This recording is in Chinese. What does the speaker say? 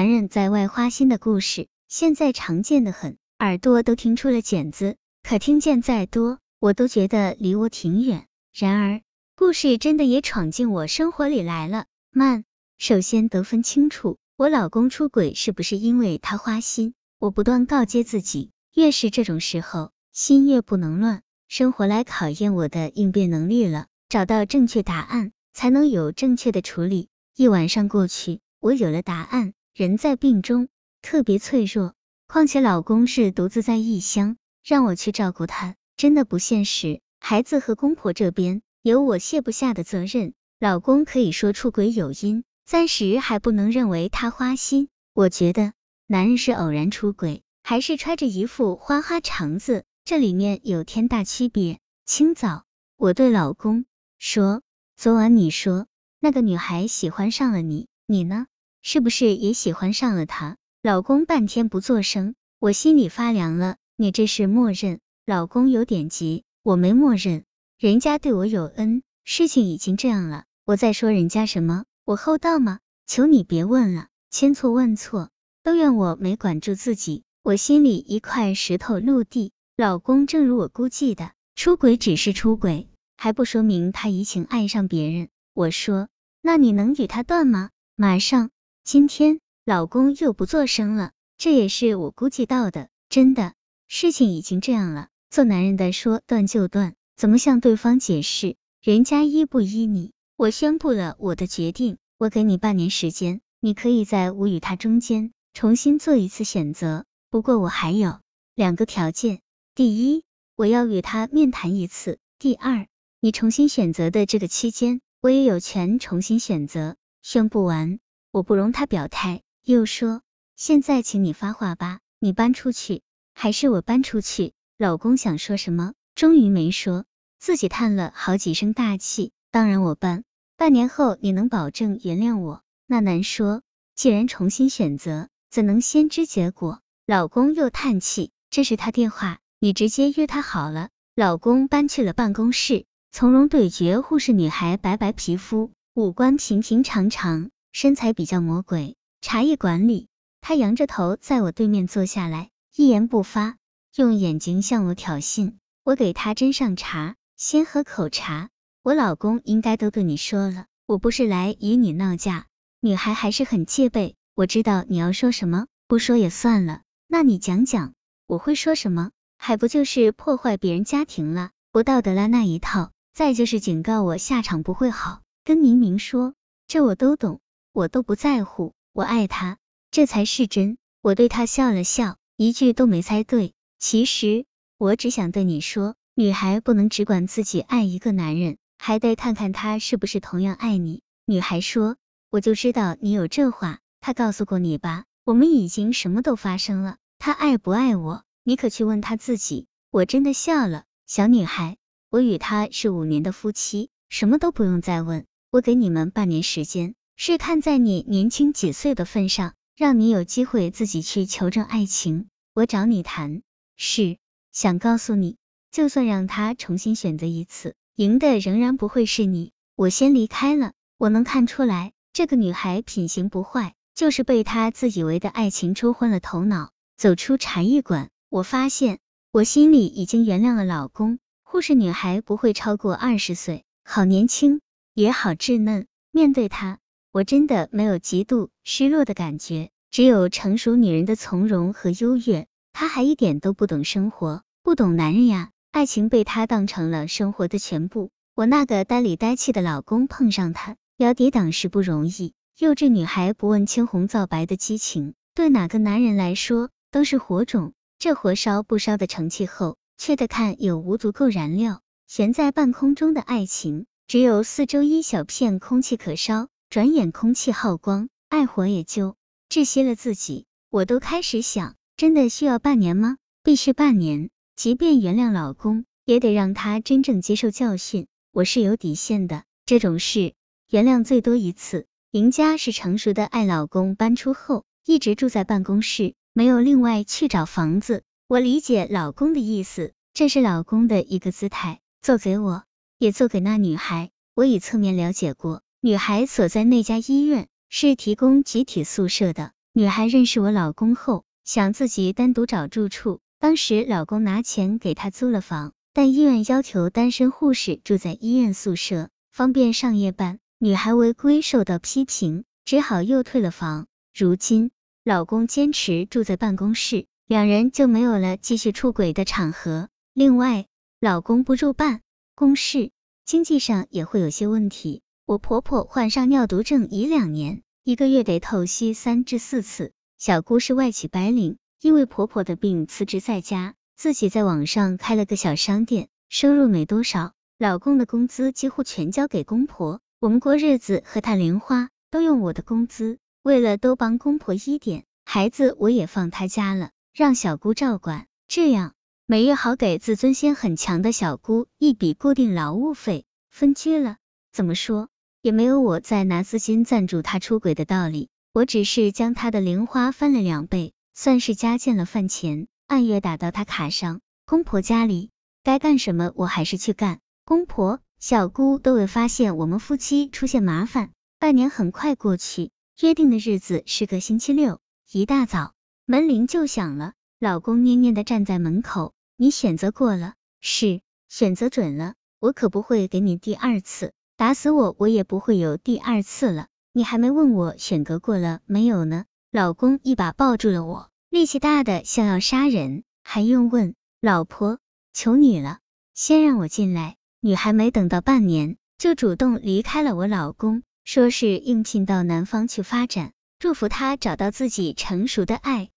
男人在外花心的故事，现在常见的很，耳朵都听出了茧子，可听见再多，我都觉得离我挺远。然而，故事真的也闯进我生活里来了。慢，首先得分清楚，我老公出轨是不是因为他花心？我不断告诫自己，越是这种时候，心越不能乱。生活来考验我的应变能力了，找到正确答案，才能有正确的处理。一晚上过去，我有了答案。人在病中特别脆弱，况且老公是独自在异乡，让我去照顾他，真的不现实。孩子和公婆这边有我卸不下的责任。老公可以说出轨有因，暂时还不能认为他花心。我觉得，男人是偶然出轨，还是揣着一副花花肠子？这里面有天大区别。清早，我对老公说：“昨晚你说那个女孩喜欢上了你，你呢？是不是也喜欢上了她？”老公半天不作声，我心里发凉了。你这是默认？老公有点急，我没默认，人家对我有恩，事情已经这样了，我再说人家什么？我厚道吗？求你别问了，千错万错，都怨我没管住自己，我心里一块石头落地。老公正如我估计的，出轨只是出轨，还不说明他移情爱上别人。我说，那你能与他断吗？马上，今天，老公又不作声了。这也是我估计到的，真的，事情已经这样了。做男人的说断就断，怎么向对方解释？人家依不依你？我宣布了我的决定，我给你半年时间，你可以在我与他中间重新做一次选择。不过我还有两个条件。第一，我要与他面谈一次。第二，你重新选择的这个期间，我也有权重新选择。宣布完，我不容他表态，又说：“现在请你发话吧，你搬出去，还是我搬出去？”老公想说什么，终于没说，自己叹了好几声大气。当然我搬，半年后你能保证原谅我？那难说。既然重新选择，怎能先知结果？老公又叹气，这是他电话。你直接约他好了。老公搬去了办公室，从容对决护士女孩，白白皮肤，五官平平常常，身材比较魔鬼。茶艺馆里，他仰着头在我对面坐下来，一言不发，用眼睛向我挑衅。我给他斟上茶，先喝口茶。我老公应该都对你说了，我不是来与你闹架。女孩还是很戒备。我知道你要说什么，不说也算了。那你讲讲，我会说什么？还不就是破坏别人家庭了，不道德了那一套，再就是警告我下场不会好，跟明明说，这我都懂，我都不在乎，我爱他，这才是真。我对他笑了笑，一句都没猜对。其实我只想对你说，女孩不能只管自己爱一个男人，还得看看他是不是同样爱你。女孩说，我就知道你有这话，他告诉过你吧？我们已经什么都发生了，他爱不爱我？你可去问他自己，我真的笑了。小女孩，我与他是五年的夫妻，什么都不用再问。我给你们半年时间，是看在你年轻几岁的份上，让你有机会自己去求证爱情。我找你谈，是想告诉你，就算让他重新选择一次，赢的仍然不会是你。我先离开了，我能看出来，这个女孩品行不坏，就是被她自以为的爱情冲昏了头脑。走出茶艺馆。我发现我心里已经原谅了老公。护士女孩不会超过二十岁，好年轻，也好稚嫩。面对她，我真的没有嫉妒、失落的感觉，只有成熟女人的从容和优越。她还一点都不懂生活，不懂男人呀。爱情被她当成了生活的全部。我那个呆里呆气的老公碰上她，要抵挡是不容易。幼稚女孩不问青红皂白的激情，对哪个男人来说都是火种。这火烧不烧的成气候，却得看有无足够燃料。悬在半空中的爱情，只有四周一小片空气可烧，转眼空气耗光，爱火也就窒息了自己。我都开始想，真的需要半年吗？必须半年，即便原谅老公，也得让他真正接受教训。我是有底线的，这种事原谅最多一次。赢家是成熟的，爱老公搬出后，一直住在办公室。没有另外去找房子，我理解老公的意思，这是老公的一个姿态，做给我，也做给那女孩。我已侧面了解过，女孩所在那家医院是提供集体宿舍的，女孩认识我老公后，想自己单独找住处。当时老公拿钱给她租了房，但医院要求单身护士住在医院宿舍，方便上夜班。女孩违规受到批评，只好又退了房。如今老公坚持住在办公室，两人就没有了继续出轨的场合。另外，老公不住办公室，经济上也会有些问题。我婆婆患上尿毒症已两年，一个月得透析三至四次。小姑是外企白领。因为婆婆的病辞职在家，自己在网上开了个小商店，收入没多少，老公的工资几乎全交给公婆，我们过日子和他零花都用我的工资，为了都帮公婆一点，孩子我也放他家了，让小姑照管，这样每月好给自尊心很强的小姑一笔固定劳务费，分居了，怎么说也没有我再拿资金赞助他出轨的道理，我只是将他的零花翻了两倍。算是加进了饭钱，按月打到他卡上。公婆家里该干什么，我还是去干。公婆、小姑都未发现我们夫妻出现麻烦。半年很快过去，约定的日子是个星期六，一大早门铃就响了。老公蔫蔫的站在门口，你选择过了，是选择准了，我可不会给你第二次，打死我我也不会有第二次了。你还没问我选择过了没有呢？老公一把抱住了我。力气大的像要杀人，还用问？老婆，求你了，先让我进来。女孩没等到半年，就主动离开了我老公，说是应聘到南方去发展，祝福他找到自己成熟的爱。